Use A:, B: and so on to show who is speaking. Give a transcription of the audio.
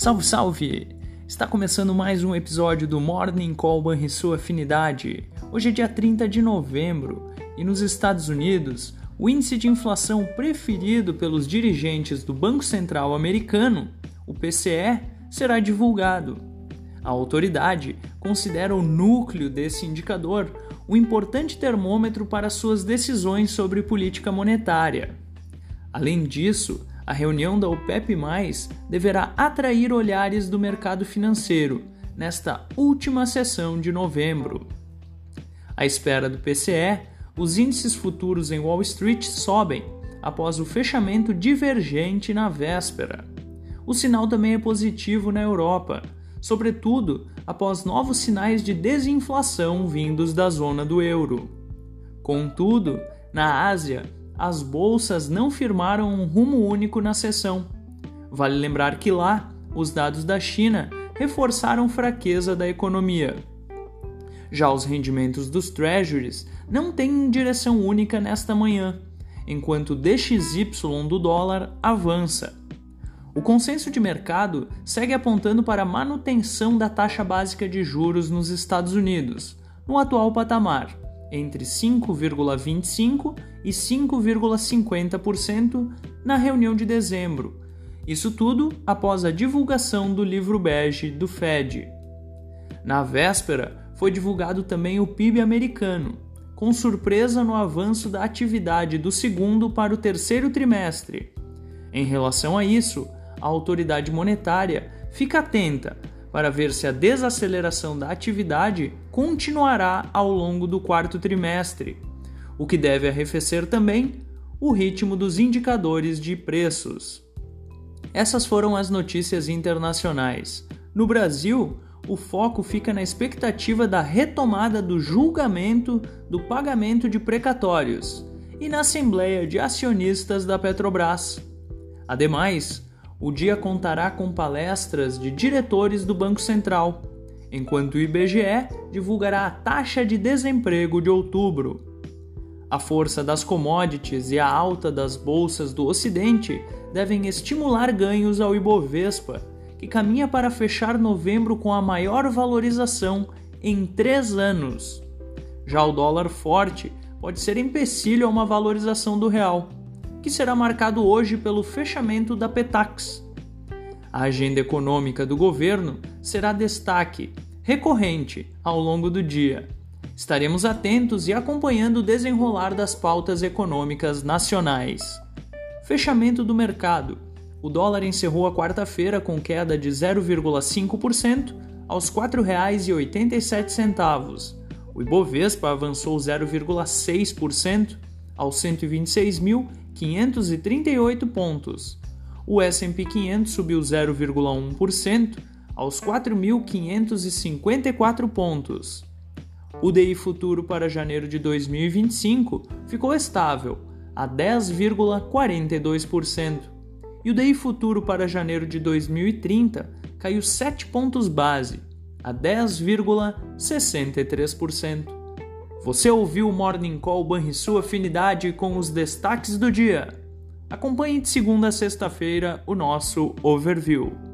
A: Salve, salve! Está começando mais um episódio do Morning Call sua afinidade. Hoje é dia 30 de novembro e nos Estados Unidos, o índice de inflação preferido pelos dirigentes do Banco Central americano, o PCE, será divulgado. A autoridade considera o núcleo desse indicador um importante termômetro para suas decisões sobre política monetária. Além disso, a reunião da OPEP, deverá atrair olhares do mercado financeiro nesta última sessão de novembro. À espera do PCE, os índices futuros em Wall Street sobem após o fechamento divergente na véspera. O sinal também é positivo na Europa, sobretudo após novos sinais de desinflação vindos da zona do euro. Contudo, na Ásia, as bolsas não firmaram um rumo único na sessão. Vale lembrar que lá, os dados da China reforçaram fraqueza da economia. Já os rendimentos dos treasuries não têm direção única nesta manhã, enquanto o DXY do dólar avança. O consenso de mercado segue apontando para a manutenção da taxa básica de juros nos Estados Unidos, no atual patamar, entre 5,25% e 5,50% na reunião de dezembro. Isso tudo após a divulgação do livro bege do Fed. Na véspera, foi divulgado também o PIB americano, com surpresa no avanço da atividade do segundo para o terceiro trimestre. Em relação a isso, a autoridade monetária fica atenta para ver se a desaceleração da atividade continuará ao longo do quarto trimestre, o que deve arrefecer também o ritmo dos indicadores de preços. Essas foram as notícias internacionais. No Brasil, o foco fica na expectativa da retomada do julgamento do pagamento de precatórios e na Assembleia de Acionistas da Petrobras. Ademais, o dia contará com palestras de diretores do Banco Central, enquanto o IBGE divulgará a taxa de desemprego de outubro. A força das commodities e a alta das bolsas do Ocidente devem estimular ganhos ao Ibovespa, que caminha para fechar novembro com a maior valorização em três anos. Já o dólar forte pode ser empecilho a uma valorização do real que será marcado hoje pelo fechamento da Petax. A agenda econômica do governo será destaque recorrente ao longo do dia. Estaremos atentos e acompanhando o desenrolar das pautas econômicas nacionais. Fechamento do mercado. O dólar encerrou a quarta-feira com queda de 0,5% aos R$ 4,87. O Ibovespa avançou 0,6% aos 126.538 pontos. O S&P 500 subiu 0,1% aos 4.554 pontos. O DI futuro para janeiro de 2025 ficou estável a 10,42%. E o DI futuro para janeiro de 2030 caiu 7 pontos base a 10,63%. Você ouviu o Morning Call Banrisul Afinidade com os destaques do dia. Acompanhe de segunda a sexta-feira o nosso overview.